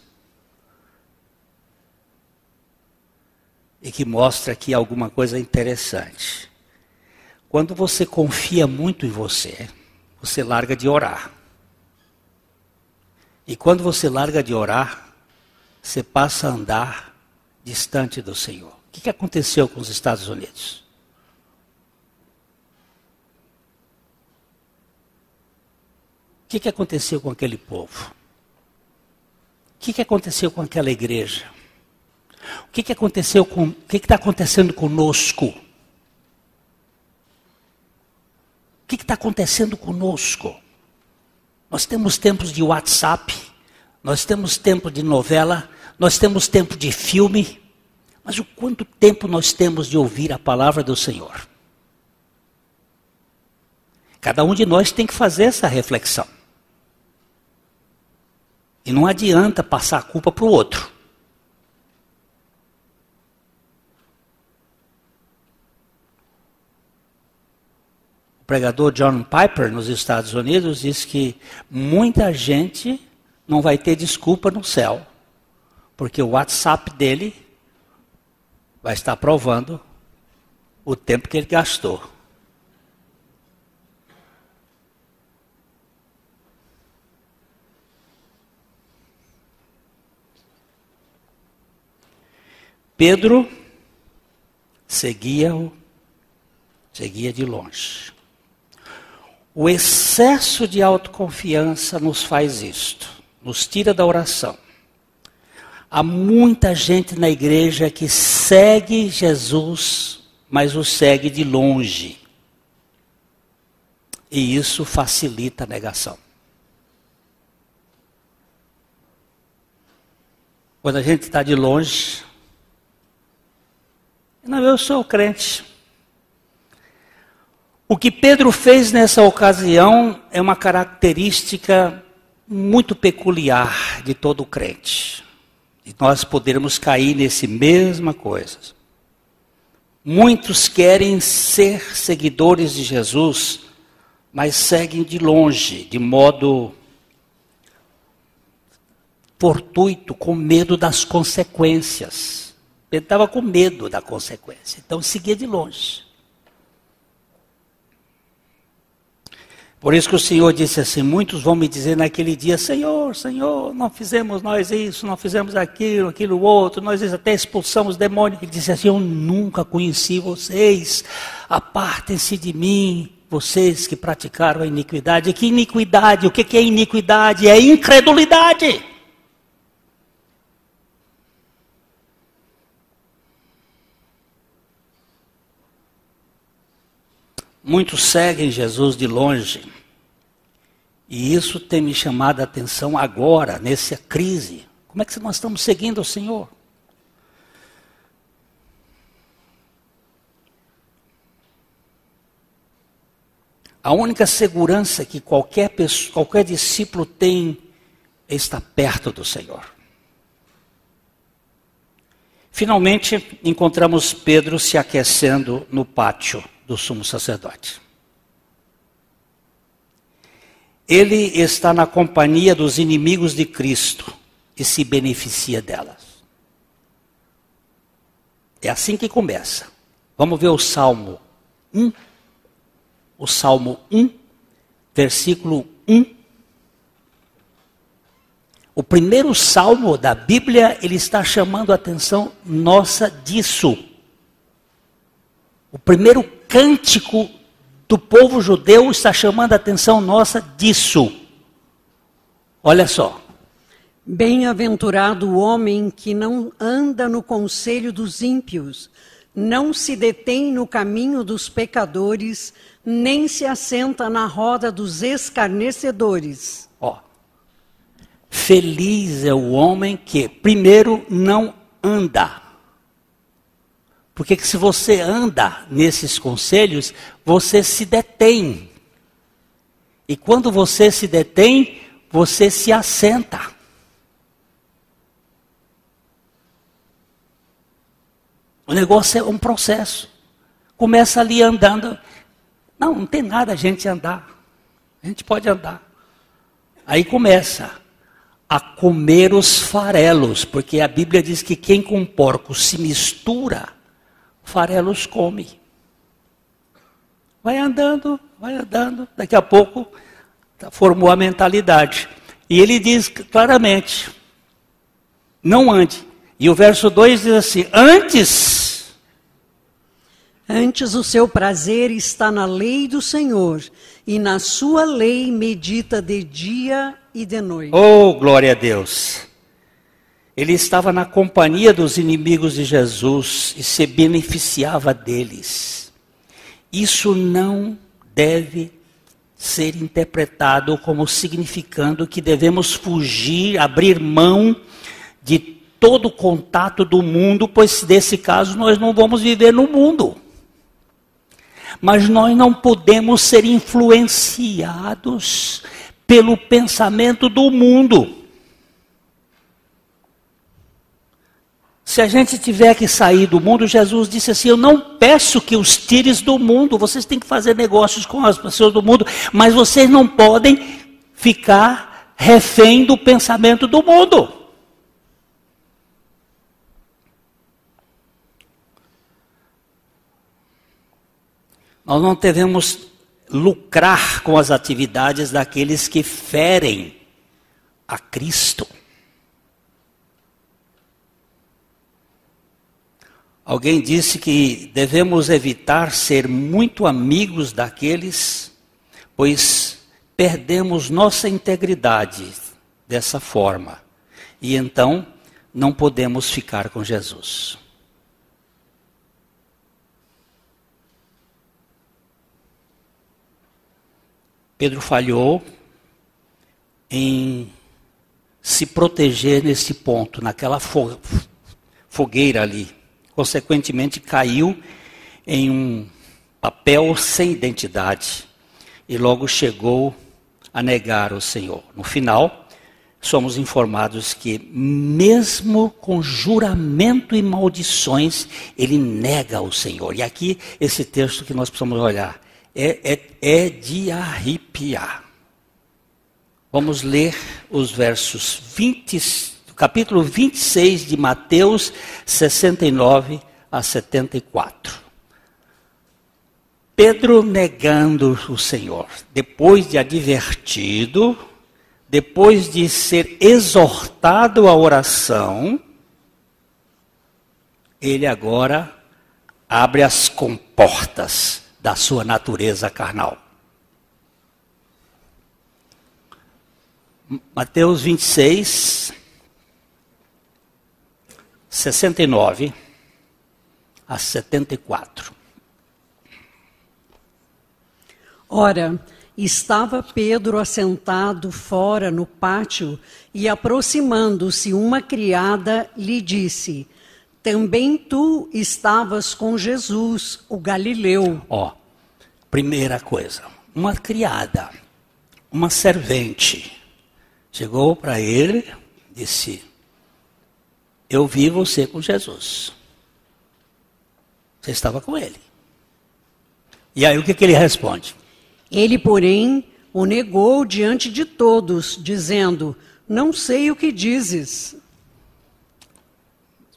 E que mostra aqui alguma coisa interessante. Quando você confia muito em você, você larga de orar. E quando você larga de orar, você passa a andar distante do Senhor. O que aconteceu com os Estados Unidos? O que aconteceu com aquele povo? O que aconteceu com aquela igreja? O que aconteceu com. O que está acontecendo conosco? O que está acontecendo conosco? Nós temos tempos de WhatsApp, nós temos tempo de novela, nós temos tempo de filme, mas o quanto tempo nós temos de ouvir a palavra do Senhor? Cada um de nós tem que fazer essa reflexão. E não adianta passar a culpa para o outro. O pregador John Piper, nos Estados Unidos, diz que muita gente não vai ter desculpa no céu, porque o WhatsApp dele vai estar provando o tempo que ele gastou. Pedro seguia-o, seguia de longe. O excesso de autoconfiança nos faz isto, nos tira da oração. Há muita gente na igreja que segue Jesus, mas o segue de longe. E isso facilita a negação. Quando a gente está de longe, não, eu sou crente. O que Pedro fez nessa ocasião é uma característica muito peculiar de todo crente. E nós podermos cair nesse mesma coisa. Muitos querem ser seguidores de Jesus, mas seguem de longe, de modo fortuito, com medo das consequências. Ele estava com medo da consequência, então seguia de longe. Por isso que o Senhor disse assim: muitos vão me dizer naquele dia, Senhor, Senhor, não fizemos nós isso, não fizemos aquilo, aquilo outro, nós até expulsamos demônio. Ele disse assim: Eu nunca conheci vocês, apartem-se de mim, vocês que praticaram a iniquidade. Que iniquidade? O que é iniquidade? É incredulidade. Muitos seguem Jesus de longe. E isso tem me chamado a atenção agora, nessa crise. Como é que nós estamos seguindo o Senhor? A única segurança que qualquer, pessoa, qualquer discípulo tem é estar perto do Senhor. Finalmente, encontramos Pedro se aquecendo no pátio do sumo sacerdote. Ele está na companhia dos inimigos de Cristo e se beneficia delas. É assim que começa. Vamos ver o Salmo 1. O Salmo 1, versículo 1. O primeiro salmo da Bíblia, ele está chamando a atenção nossa disso. O primeiro cântico do povo judeu está chamando a atenção nossa disso. Olha só. Bem-aventurado o homem que não anda no conselho dos ímpios, não se detém no caminho dos pecadores, nem se assenta na roda dos escarnecedores. Ó. Feliz é o homem que, primeiro, não anda porque se você anda nesses conselhos, você se detém. E quando você se detém, você se assenta. O negócio é um processo. Começa ali andando. Não, não tem nada a gente andar. A gente pode andar. Aí começa a comer os farelos, porque a Bíblia diz que quem com porco se mistura, farelos come. Vai andando, vai andando, daqui a pouco formou a mentalidade. E ele diz claramente: não ande. E o verso 2 diz assim: Antes. Antes o seu prazer está na lei do Senhor, e na sua lei medita de dia e de noite. Oh, glória a Deus! Ele estava na companhia dos inimigos de Jesus e se beneficiava deles. Isso não deve ser interpretado como significando que devemos fugir, abrir mão de todo contato do mundo, pois desse caso nós não vamos viver no mundo. Mas nós não podemos ser influenciados pelo pensamento do mundo. Se a gente tiver que sair do mundo, Jesus disse assim: Eu não peço que os tires do mundo, vocês têm que fazer negócios com as pessoas do mundo, mas vocês não podem ficar refém do pensamento do mundo. Nós não devemos lucrar com as atividades daqueles que ferem a Cristo. Alguém disse que devemos evitar ser muito amigos daqueles, pois perdemos nossa integridade dessa forma. E então não podemos ficar com Jesus. Pedro falhou em se proteger nesse ponto, naquela fogueira ali. Consequentemente, caiu em um papel sem identidade e logo chegou a negar o Senhor. No final, somos informados que, mesmo com juramento e maldições, ele nega o Senhor. E aqui, esse texto que nós precisamos olhar é, é, é de arrepiar. Vamos ler os versos 20, capítulo 26 de Mateus 69 a 74. Pedro negando o Senhor, depois de advertido, depois de ser exortado à oração, ele agora abre as comportas da sua natureza carnal. Mateus 26, 69 a 74. Ora, estava Pedro assentado fora no pátio e, aproximando-se uma criada, lhe disse: também tu estavas com Jesus, o Galileu. Ó, primeira coisa, uma criada, uma servente, chegou para ele, disse: Eu vi você com Jesus. Você estava com ele. E aí o que, que ele responde? Ele, porém, o negou diante de todos, dizendo: Não sei o que dizes.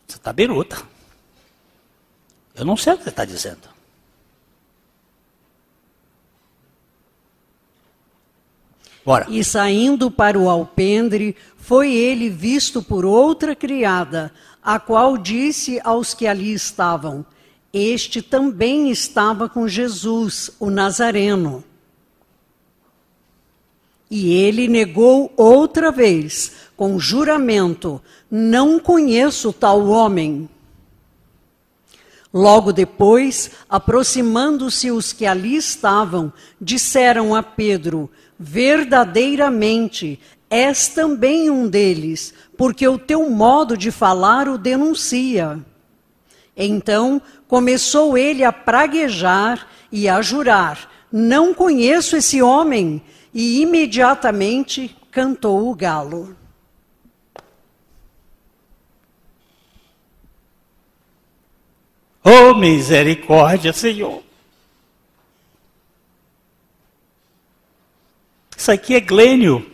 Você está biruta. Eu não sei o que você está dizendo. E saindo para o alpendre, foi ele visto por outra criada, a qual disse aos que ali estavam: Este também estava com Jesus, o Nazareno. E ele negou outra vez, com juramento: Não conheço tal homem. Logo depois, aproximando-se os que ali estavam, disseram a Pedro: Verdadeiramente, és também um deles, porque o teu modo de falar o denuncia. Então começou ele a praguejar e a jurar: Não conheço esse homem e imediatamente cantou o galo. Oh, misericórdia, Senhor. Isso aqui é glênio.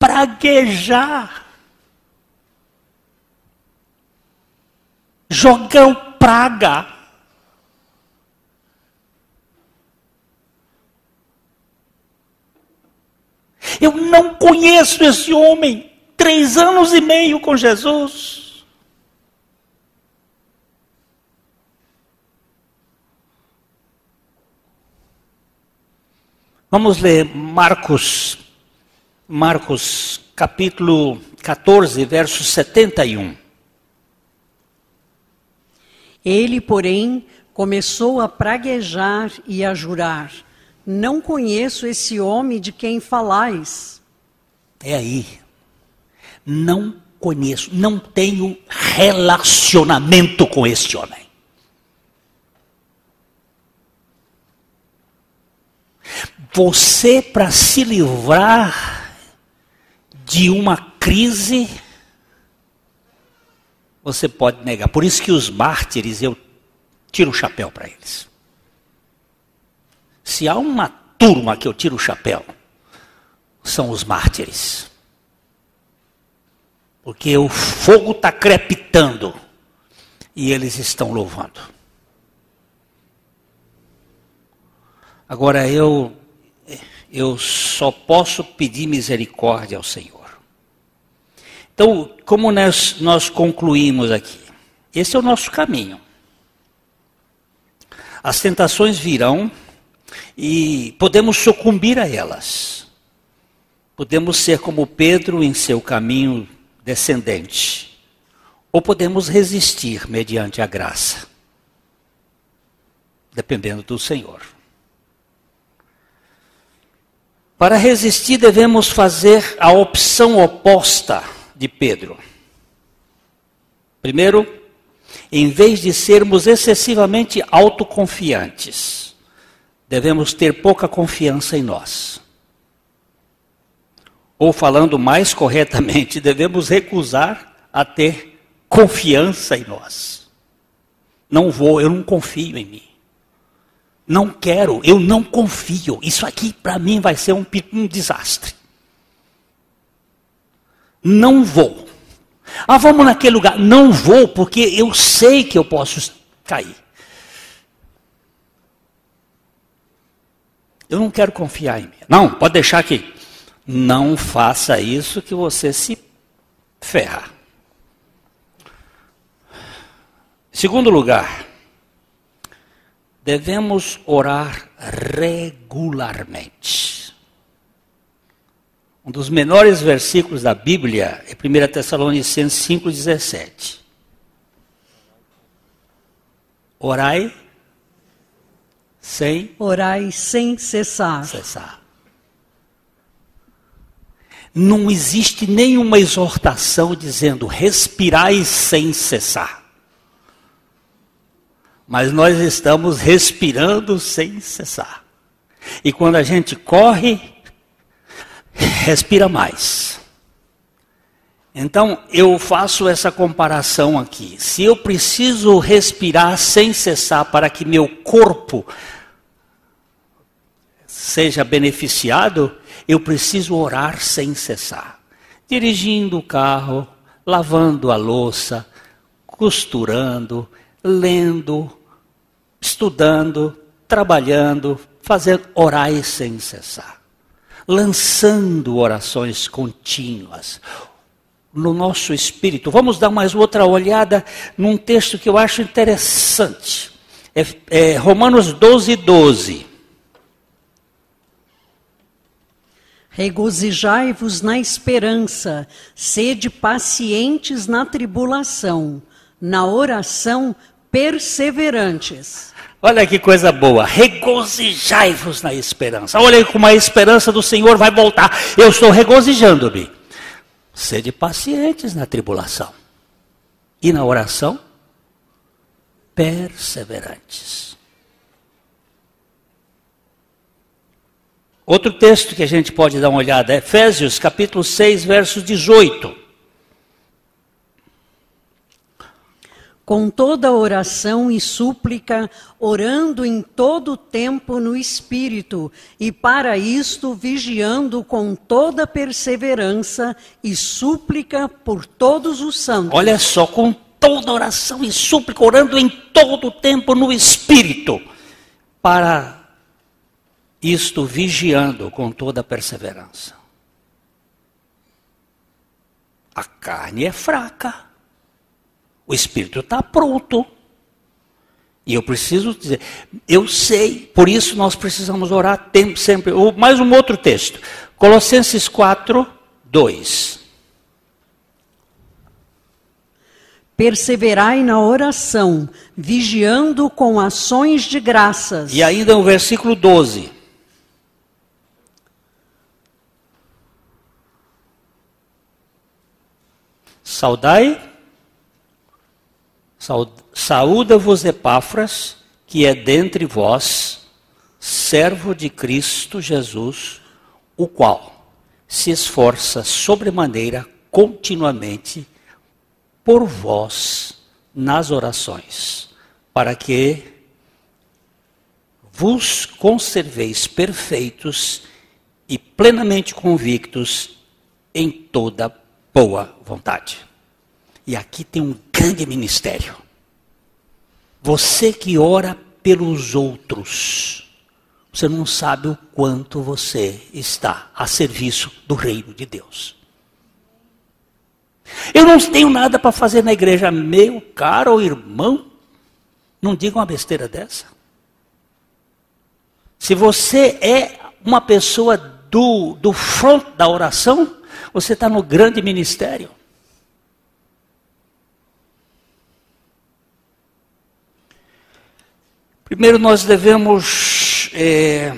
Praguejar. Jogão praga. Eu não conheço esse homem. Três anos e meio com Jesus. Vamos ler Marcos, Marcos capítulo 14, verso 71. Ele, porém, começou a praguejar e a jurar: Não conheço esse homem de quem falais. É aí. Não conheço, não tenho relacionamento com este homem. Você, para se livrar de uma crise, você pode negar. Por isso que os mártires, eu tiro o chapéu para eles. Se há uma turma que eu tiro o chapéu, são os mártires. Porque o fogo está crepitando e eles estão louvando. Agora eu eu só posso pedir misericórdia ao Senhor. Então, como nós, nós concluímos aqui? Esse é o nosso caminho. As tentações virão e podemos sucumbir a elas. Podemos ser como Pedro em seu caminho descendente. Ou podemos resistir mediante a graça. Dependendo do Senhor. Para resistir, devemos fazer a opção oposta de Pedro. Primeiro, em vez de sermos excessivamente autoconfiantes, devemos ter pouca confiança em nós. Ou falando mais corretamente, devemos recusar a ter confiança em nós. Não vou, eu não confio em mim. Não quero, eu não confio. Isso aqui para mim vai ser um, um desastre. Não vou. Ah, vamos naquele lugar. Não vou porque eu sei que eu posso cair. Eu não quero confiar em mim. Não, pode deixar aqui. Não faça isso que você se ferra. Segundo lugar, devemos orar regularmente. Um dos menores versículos da Bíblia é 1 Tessalonicenses 5,17. Orai sem Orai sem cessar. cessar. Não existe nenhuma exortação dizendo respirai sem cessar mas nós estamos respirando sem cessar. E quando a gente corre, respira mais. Então eu faço essa comparação aqui. Se eu preciso respirar sem cessar para que meu corpo seja beneficiado, eu preciso orar sem cessar. Dirigindo o carro, lavando a louça, costurando, lendo, estudando, trabalhando, fazendo orais sem cessar, lançando orações contínuas no nosso espírito. Vamos dar mais outra olhada num texto que eu acho interessante. É, é Romanos 12, 12. Regozijai-vos na esperança, sede pacientes na tribulação, na oração perseverantes. Olha que coisa boa. Regozijai-vos na esperança. Olha como a esperança do Senhor vai voltar. Eu estou regozijando-me. Sede pacientes na tribulação. E na oração, perseverantes. Outro texto que a gente pode dar uma olhada é Efésios capítulo 6, verso 18. Com toda oração e súplica, orando em todo tempo no Espírito, e para isto vigiando com toda perseverança e súplica por todos os santos. Olha só, com toda oração e súplica, orando em todo tempo no Espírito, para isto vigiando com toda perseverança. A carne é fraca. O espírito está pronto. E eu preciso dizer, eu sei, por isso nós precisamos orar sempre. Mais um outro texto. Colossenses 4, 2. Perseverai na oração, vigiando com ações de graças. E ainda o versículo 12. Saudai, saúda-vos Epáfras, que é dentre vós, servo de Cristo Jesus, o qual se esforça sobremaneira continuamente por vós nas orações, para que vos conserveis perfeitos e plenamente convictos em toda boa vontade. E aqui tem um grande ministério. Você que ora pelos outros, você não sabe o quanto você está a serviço do reino de Deus. Eu não tenho nada para fazer na igreja, meu caro irmão. Não diga uma besteira dessa. Se você é uma pessoa do, do front da oração, você está no grande ministério. Primeiro, nós devemos é,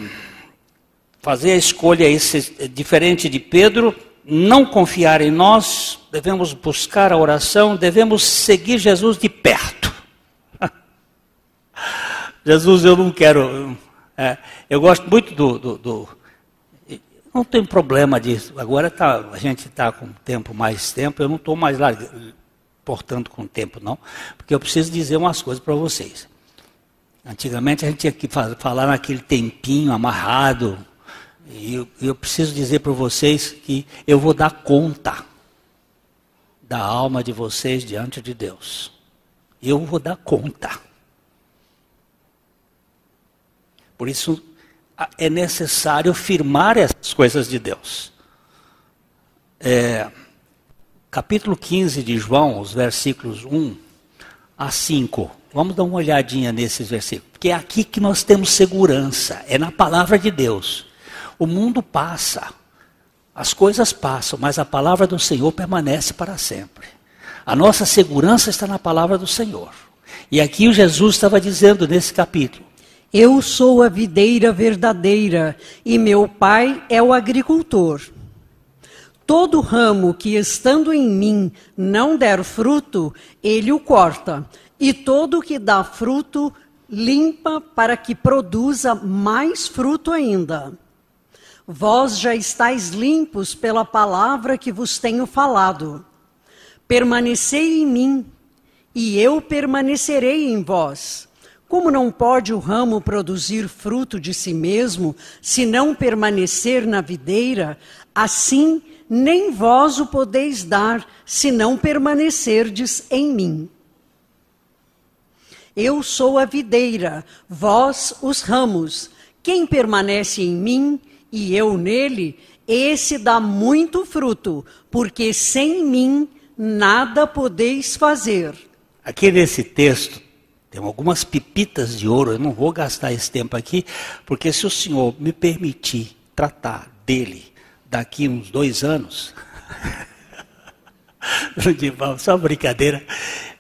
fazer a escolha esse, diferente de Pedro, não confiar em nós, devemos buscar a oração, devemos seguir Jesus de perto. Jesus, eu não quero. É, eu gosto muito do, do, do, Não tem problema disso. Agora tá, a gente está com tempo, mais tempo. Eu não estou mais lá, portanto, com tempo, não. Porque eu preciso dizer umas coisas para vocês. Antigamente a gente tinha que falar naquele tempinho amarrado. E eu, eu preciso dizer para vocês que eu vou dar conta da alma de vocês diante de Deus. Eu vou dar conta. Por isso é necessário firmar essas coisas de Deus. É, capítulo 15 de João, os versículos 1 a 5. Vamos dar uma olhadinha nesses versículos. Porque é aqui que nós temos segurança, é na palavra de Deus. O mundo passa, as coisas passam, mas a palavra do Senhor permanece para sempre. A nossa segurança está na palavra do Senhor. E aqui o Jesus estava dizendo nesse capítulo: Eu sou a videira verdadeira e meu pai é o agricultor. Todo ramo que estando em mim não der fruto, ele o corta, e todo que dá fruto, limpa para que produza mais fruto ainda. Vós já estáis limpos pela palavra que vos tenho falado. Permanecei em mim, e eu permanecerei em vós. Como não pode o ramo produzir fruto de si mesmo, se não permanecer na videira, assim nem vós o podeis dar, se não permanecerdes em mim. Eu sou a videira, vós os ramos. Quem permanece em mim e eu nele, esse dá muito fruto, porque sem mim nada podeis fazer. Aqui nesse texto tem algumas pipitas de ouro, eu não vou gastar esse tempo aqui, porque se o senhor me permitir tratar dele daqui uns dois anos, só brincadeira,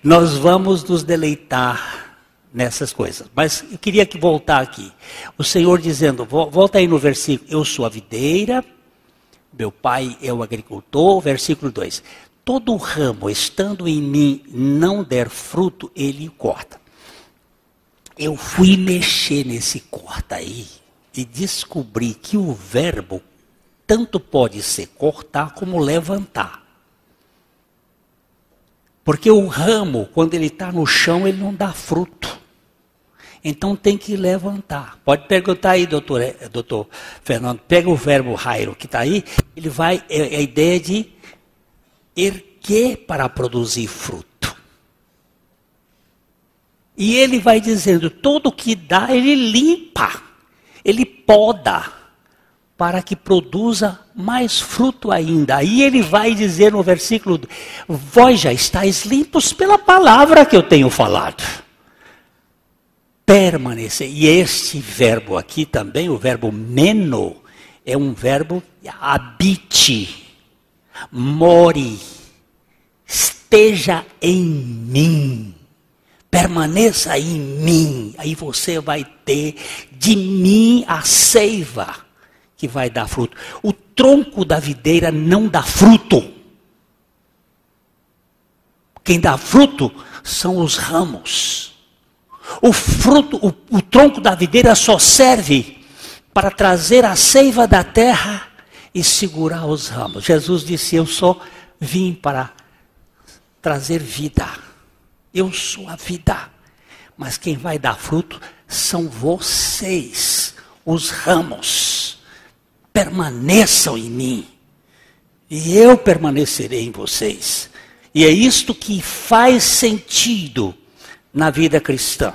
nós vamos nos deleitar nessas coisas. Mas eu queria que voltar aqui. O Senhor dizendo, volta aí no versículo, eu sou a videira, meu pai é o agricultor, versículo 2. Todo ramo estando em mim não der fruto, ele corta. Eu fui mexer nesse corta aí e descobri que o verbo tanto pode ser cortar como levantar. Porque o ramo, quando ele está no chão, ele não dá fruto. Então tem que levantar. Pode perguntar aí, doutor, eh, doutor Fernando. Pega o verbo rairo que está aí, ele vai, é, é a ideia de erguer para produzir fruto. E ele vai dizendo, todo que dá, ele limpa, ele poda, para que produza mais fruto ainda. Aí ele vai dizer no versículo: Vós já estáis limpos pela palavra que eu tenho falado. Permanecer. E este verbo aqui também, o verbo meno, é um verbo habite, more, esteja em mim permaneça em mim, aí você vai ter de mim a seiva que vai dar fruto. O tronco da videira não dá fruto. Quem dá fruto são os ramos. O fruto, o, o tronco da videira só serve para trazer a seiva da terra e segurar os ramos. Jesus disse: Eu só vim para trazer vida. Eu sou a vida. Mas quem vai dar fruto são vocês, os ramos. Permaneçam em mim. E eu permanecerei em vocês. E é isto que faz sentido na vida cristã.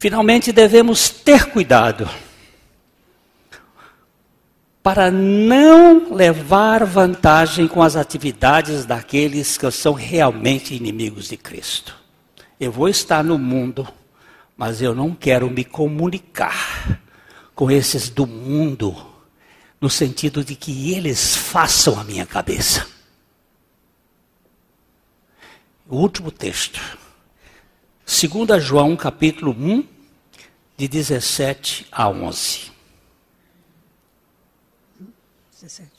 Finalmente devemos ter cuidado para não levar vantagem com as atividades daqueles que são realmente inimigos de Cristo. Eu vou estar no mundo, mas eu não quero me comunicar com esses do mundo, no sentido de que eles façam a minha cabeça. O último texto. 2 João capítulo 1, de 17 a 11. 17.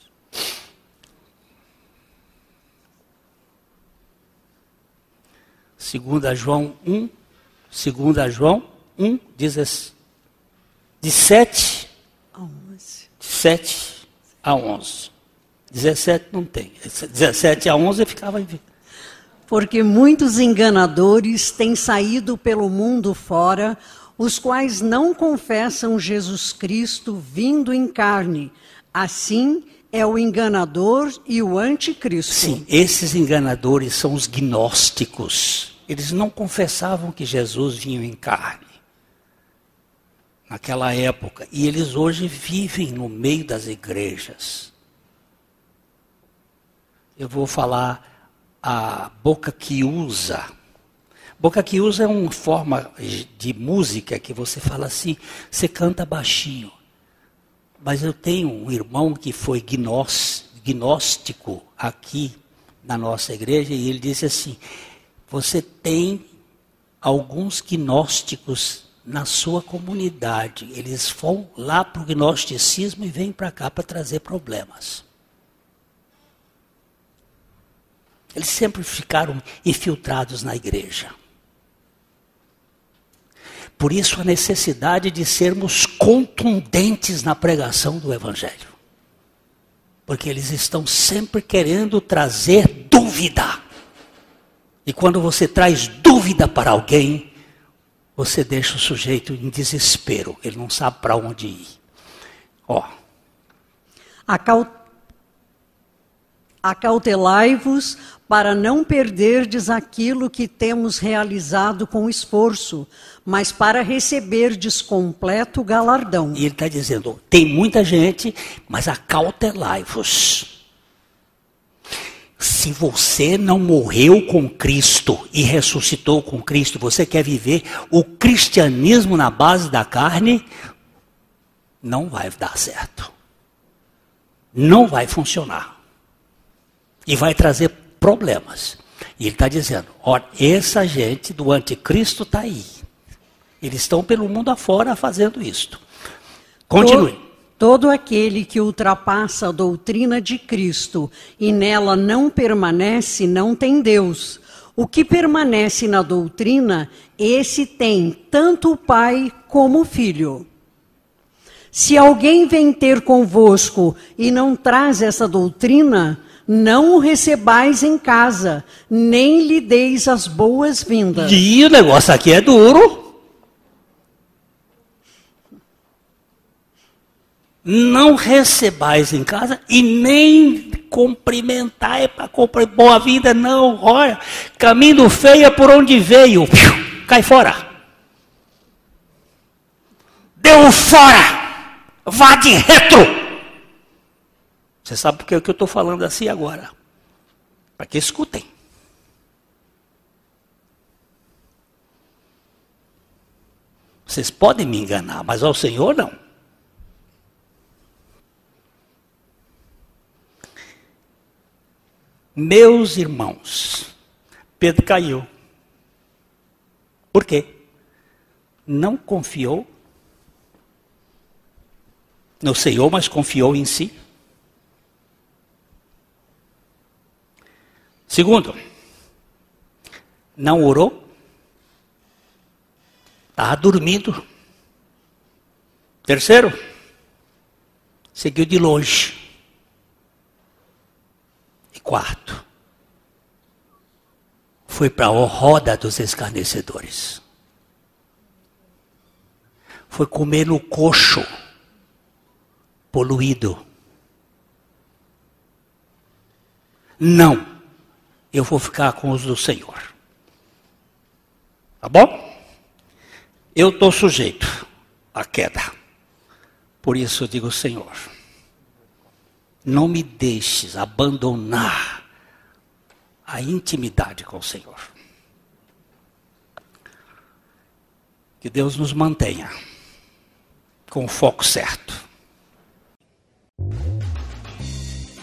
Segunda João 1, segunda João 1, 17, de 7 a 11. De 7 a 11. 17 não tem. 17 a 11 ficava em Porque muitos enganadores têm saído pelo mundo fora, os quais não confessam Jesus Cristo vindo em carne. Assim é o enganador e o anticristo. Sim, esses enganadores são os gnósticos. Eles não confessavam que Jesus vinha em carne. Naquela época. E eles hoje vivem no meio das igrejas. Eu vou falar a boca que usa. Boca que usa é uma forma de música que você fala assim, você canta baixinho. Mas eu tenho um irmão que foi gnóstico aqui na nossa igreja e ele disse assim: Você tem alguns gnósticos na sua comunidade. Eles vão lá para o gnosticismo e vêm para cá para trazer problemas. Eles sempre ficaram infiltrados na igreja. Por isso a necessidade de sermos contundentes na pregação do Evangelho. Porque eles estão sempre querendo trazer dúvida. E quando você traz dúvida para alguém, você deixa o sujeito em desespero, ele não sabe para onde ir. Ó. Acautelai-vos para não perderdes aquilo que temos realizado com esforço, mas para receberdes completo galardão. E ele está dizendo: tem muita gente, mas acautelai-vos. Se você não morreu com Cristo e ressuscitou com Cristo, você quer viver o cristianismo na base da carne, não vai dar certo. Não vai funcionar. E vai trazer problemas. E ele está dizendo: olha, essa gente do anticristo está aí. Eles estão pelo mundo afora fazendo isto. Continue. Todo, todo aquele que ultrapassa a doutrina de Cristo e nela não permanece, não tem Deus. O que permanece na doutrina, esse tem tanto o Pai como o Filho. Se alguém vem ter convosco e não traz essa doutrina, não o recebais em casa, nem lhe deis as boas-vindas. E o negócio aqui é duro. não recebais em casa e nem cumprimentai para cumprir boa vida, não. Olha, caminho feio é por onde veio, cai fora. Deu fora. Vá de retro! Você sabe por que eu estou falando assim agora? Para que escutem. Vocês podem me enganar, mas ao Senhor não. Meus irmãos, Pedro caiu. Por quê? Não confiou no Senhor, mas confiou em si. Segundo, não orou, estava dormindo. Terceiro, seguiu de longe. E quarto, foi para a roda dos escarnecedores. Foi comer no coxo poluído. Não, eu vou ficar com os do Senhor. Tá bom? Eu estou sujeito à queda. Por isso eu digo, Senhor, não me deixes abandonar a intimidade com o Senhor. Que Deus nos mantenha com o foco certo.